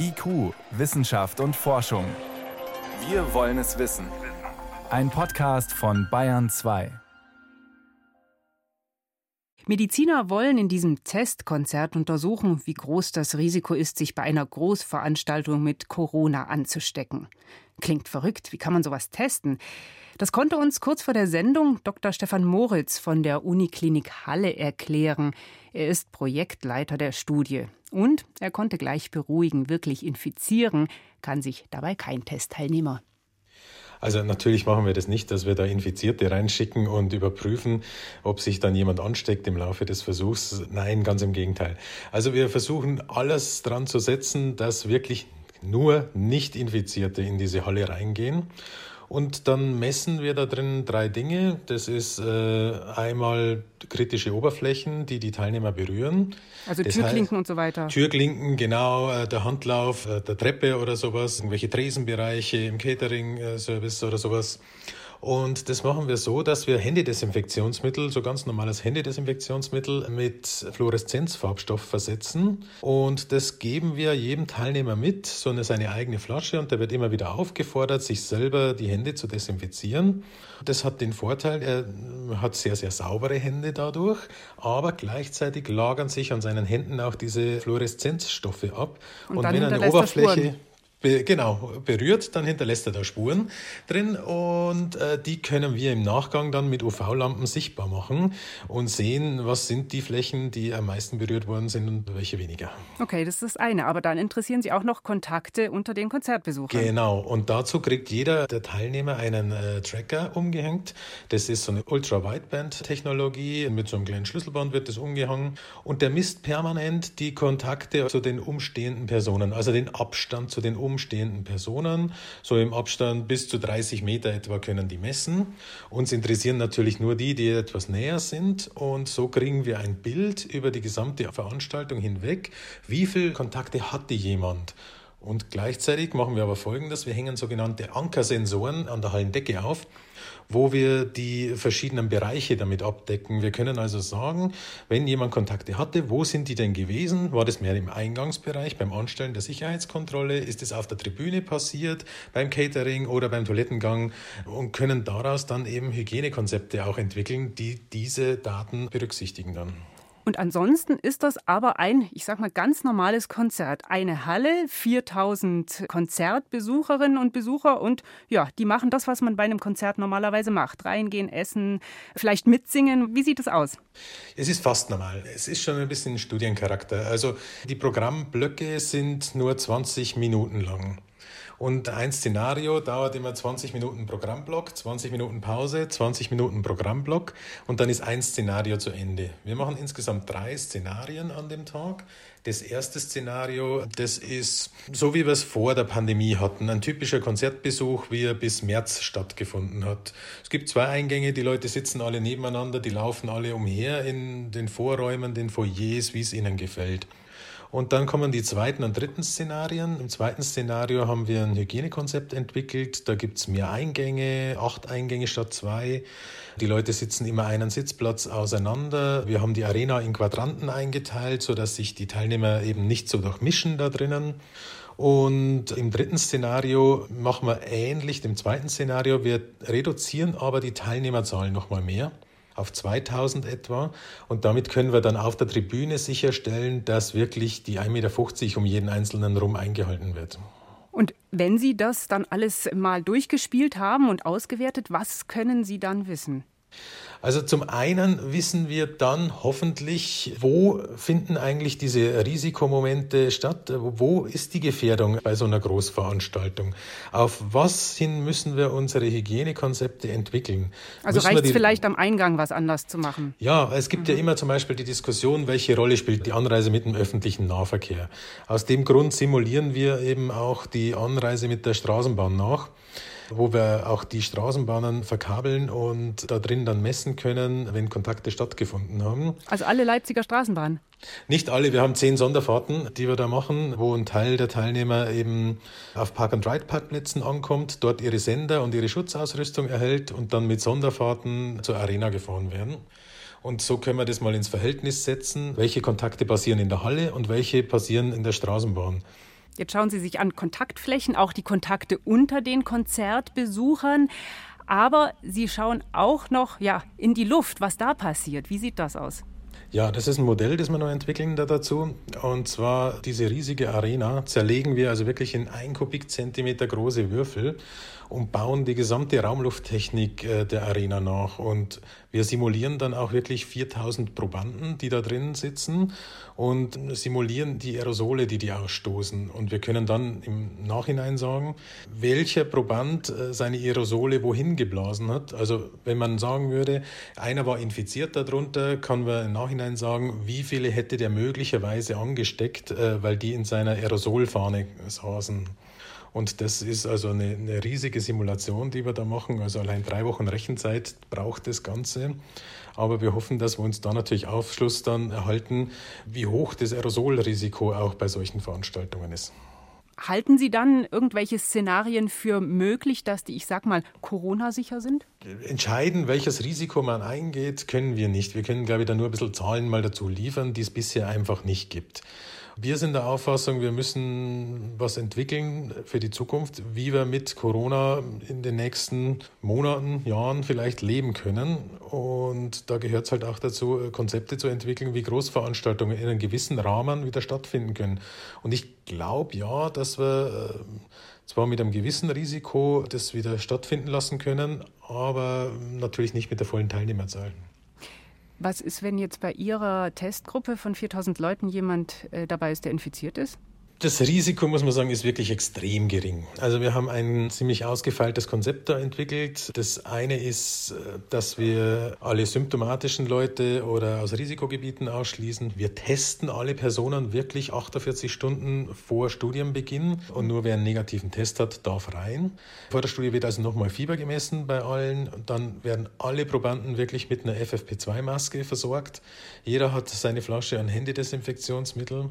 IQ, Wissenschaft und Forschung. Wir wollen es wissen. Ein Podcast von Bayern 2. Mediziner wollen in diesem Testkonzert untersuchen, wie groß das Risiko ist, sich bei einer Großveranstaltung mit Corona anzustecken. Klingt verrückt, wie kann man sowas testen? Das konnte uns kurz vor der Sendung Dr. Stefan Moritz von der Uniklinik Halle erklären. Er ist Projektleiter der Studie. Und er konnte gleich beruhigen, wirklich infizieren kann sich dabei kein Testteilnehmer. Also natürlich machen wir das nicht, dass wir da Infizierte reinschicken und überprüfen, ob sich dann jemand ansteckt im Laufe des Versuchs. Nein, ganz im Gegenteil. Also wir versuchen alles dran zu setzen, dass wirklich nur Nicht-Infizierte in diese Halle reingehen. Und dann messen wir da drin drei Dinge. Das ist äh, einmal kritische Oberflächen, die die Teilnehmer berühren. Also das Türklinken heißt, und so weiter. Türklinken, genau, äh, der Handlauf äh, der Treppe oder sowas, irgendwelche Tresenbereiche im Catering-Service oder sowas. Und das machen wir so, dass wir Händedesinfektionsmittel, so ganz normales Händedesinfektionsmittel mit Fluoreszenzfarbstoff versetzen. Und das geben wir jedem Teilnehmer mit, so eine seine eigene Flasche. Und der wird immer wieder aufgefordert, sich selber die Hände zu desinfizieren. Das hat den Vorteil, er hat sehr, sehr saubere Hände dadurch, aber gleichzeitig lagern sich an seinen Händen auch diese Fluoreszenzstoffe ab. Und, und wenn eine Oberfläche Be genau, berührt, dann hinterlässt er da Spuren drin und äh, die können wir im Nachgang dann mit UV-Lampen sichtbar machen und sehen, was sind die Flächen, die am meisten berührt worden sind und welche weniger. Okay, das ist das eine, aber dann interessieren Sie auch noch Kontakte unter den Konzertbesuchern. Genau, und dazu kriegt jeder der Teilnehmer einen äh, Tracker umgehängt. Das ist so eine Ultra-Wideband-Technologie, mit so einem kleinen Schlüsselband wird das umgehangen und der misst permanent die Kontakte zu den umstehenden Personen, also den Abstand zu den umstehenden umstehenden Personen. So im Abstand bis zu 30 Meter etwa können die messen. Uns interessieren natürlich nur die, die etwas näher sind. Und so kriegen wir ein Bild über die gesamte Veranstaltung hinweg. Wie viele Kontakte hatte jemand? Und gleichzeitig machen wir aber Folgendes. Wir hängen sogenannte Ankersensoren an der Hallendecke auf wo wir die verschiedenen Bereiche damit abdecken. Wir können also sagen, wenn jemand Kontakte hatte, wo sind die denn gewesen? War das mehr im Eingangsbereich, beim Anstellen der Sicherheitskontrolle? Ist es auf der Tribüne passiert, beim Catering oder beim Toilettengang? Und können daraus dann eben Hygienekonzepte auch entwickeln, die diese Daten berücksichtigen dann. Und ansonsten ist das aber ein, ich sag mal, ganz normales Konzert. Eine Halle, 4000 Konzertbesucherinnen und Besucher und ja, die machen das, was man bei einem Konzert normalerweise macht. Reingehen, essen, vielleicht mitsingen. Wie sieht es aus? Es ist fast normal. Es ist schon ein bisschen Studiencharakter. Also die Programmblöcke sind nur 20 Minuten lang. Und ein Szenario dauert immer 20 Minuten Programmblock, 20 Minuten Pause, 20 Minuten Programmblock und dann ist ein Szenario zu Ende. Wir machen insgesamt drei Szenarien an dem Tag. Das erste Szenario, das ist so, wie wir es vor der Pandemie hatten. Ein typischer Konzertbesuch, wie er bis März stattgefunden hat. Es gibt zwei Eingänge, die Leute sitzen alle nebeneinander, die laufen alle umher in den Vorräumen, den Foyers, wie es ihnen gefällt. Und dann kommen die zweiten und dritten Szenarien. Im zweiten Szenario haben wir ein Hygienekonzept entwickelt. Da gibt es mehr Eingänge, acht Eingänge statt zwei. Die Leute sitzen immer einen Sitzplatz auseinander. Wir haben die Arena in Quadranten eingeteilt, sodass sich die Teilnehmer eben nicht so durchmischen da drinnen. Und im dritten Szenario machen wir ähnlich dem zweiten Szenario. Wir reduzieren aber die Teilnehmerzahlen nochmal mehr auf 2000 etwa. Und damit können wir dann auf der Tribüne sicherstellen, dass wirklich die 1,50 Meter um jeden Einzelnen rum eingehalten wird. Und wenn Sie das dann alles mal durchgespielt haben und ausgewertet, was können Sie dann wissen? Also zum einen wissen wir dann hoffentlich, wo finden eigentlich diese Risikomomente statt? Wo ist die Gefährdung bei so einer Großveranstaltung? Auf was hin müssen wir unsere Hygienekonzepte entwickeln? Also reicht es vielleicht am Eingang was anders zu machen? Ja, es gibt mhm. ja immer zum Beispiel die Diskussion, welche Rolle spielt die Anreise mit dem öffentlichen Nahverkehr. Aus dem Grund simulieren wir eben auch die Anreise mit der Straßenbahn nach wo wir auch die Straßenbahnen verkabeln und da drin dann messen können, wenn Kontakte stattgefunden haben. Also alle Leipziger Straßenbahnen? Nicht alle, wir haben zehn Sonderfahrten, die wir da machen, wo ein Teil der Teilnehmer eben auf Park-and-Ride-Parkplätzen ankommt, dort ihre Sender und ihre Schutzausrüstung erhält und dann mit Sonderfahrten zur Arena gefahren werden. Und so können wir das mal ins Verhältnis setzen, welche Kontakte passieren in der Halle und welche passieren in der Straßenbahn. Jetzt schauen Sie sich an Kontaktflächen, auch die Kontakte unter den Konzertbesuchern. Aber Sie schauen auch noch ja, in die Luft, was da passiert. Wie sieht das aus? Ja, das ist ein Modell, das wir noch entwickeln da dazu. Und zwar diese riesige Arena zerlegen wir also wirklich in ein Kubikzentimeter große Würfel und bauen die gesamte Raumlufttechnik äh, der Arena nach. Und wir simulieren dann auch wirklich 4000 Probanden, die da drin sitzen und simulieren die Aerosole, die die ausstoßen. Und wir können dann im Nachhinein sagen, welcher Proband äh, seine Aerosole wohin geblasen hat. Also wenn man sagen würde, einer war infiziert darunter, kann man im Nachhinein sagen, wie viele hätte der möglicherweise angesteckt, äh, weil die in seiner Aerosolfahne saßen. Und das ist also eine, eine, riesige Simulation, die wir da machen. Also allein drei Wochen Rechenzeit braucht das Ganze. Aber wir hoffen, dass wir uns da natürlich Aufschluss dann erhalten, wie hoch das Aerosolrisiko auch bei solchen Veranstaltungen ist. Halten Sie dann irgendwelche Szenarien für möglich, dass die, ich sag mal, Corona-sicher sind? Entscheiden, welches Risiko man eingeht, können wir nicht. Wir können, glaube ich, da nur ein bisschen Zahlen mal dazu liefern, die es bisher einfach nicht gibt. Wir sind der Auffassung, wir müssen was entwickeln für die Zukunft, wie wir mit Corona in den nächsten Monaten, Jahren vielleicht leben können. Und da gehört es halt auch dazu, Konzepte zu entwickeln, wie Großveranstaltungen in einem gewissen Rahmen wieder stattfinden können. Und ich glaube ja, dass wir äh, zwar mit einem gewissen Risiko das wieder stattfinden lassen können, aber natürlich nicht mit der vollen Teilnehmerzahl. Was ist, wenn jetzt bei Ihrer Testgruppe von 4000 Leuten jemand äh, dabei ist, der infiziert ist? Das Risiko, muss man sagen, ist wirklich extrem gering. Also wir haben ein ziemlich ausgefeiltes Konzept da entwickelt. Das eine ist, äh, dass wir alle symptomatischen Leute oder aus Risikogebieten ausschließen. Wir testen alle Personen wirklich 48 Stunden vor Studienbeginn und nur wer einen negativen Test hat, darf rein. Vor der Studie wird also nochmal Fieber gemessen bei allen. Dann werden alle Probanden wirklich mit einer FFP2-Maske versorgt. Jeder hat seine Flasche an Händedesinfektionsmittel.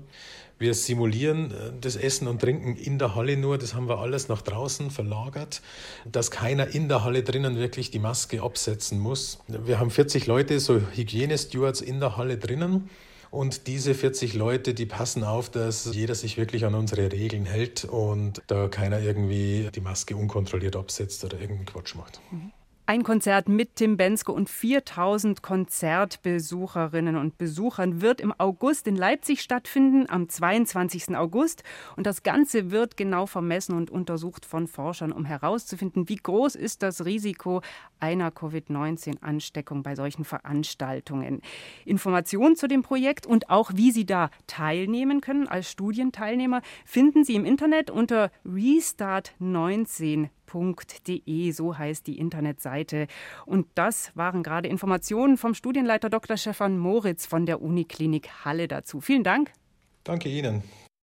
Wir simulieren das Essen und Trinken in der Halle nur. Das haben wir alles nach draußen verlagert, dass keiner in der Halle drinnen wirklich die Maske absetzen muss. Wir haben 40 Leute, so Hygienestewards in der Halle drinnen. Und diese 40 Leute, die passen auf, dass jeder sich wirklich an unsere Regeln hält und da keiner irgendwie die Maske unkontrolliert absetzt oder irgendeinen Quatsch macht. Mhm. Ein Konzert mit Tim Benske und 4000 Konzertbesucherinnen und Besuchern wird im August in Leipzig stattfinden, am 22. August. Und das Ganze wird genau vermessen und untersucht von Forschern, um herauszufinden, wie groß ist das Risiko einer Covid-19-Ansteckung bei solchen Veranstaltungen. Informationen zu dem Projekt und auch wie Sie da teilnehmen können als Studienteilnehmer finden Sie im Internet unter restart19 www.ftf.de, so heißt die Internetseite. Und das waren gerade Informationen vom Studienleiter Dr. Stefan Moritz von der Uniklinik Halle dazu. Vielen Dank. Danke Ihnen.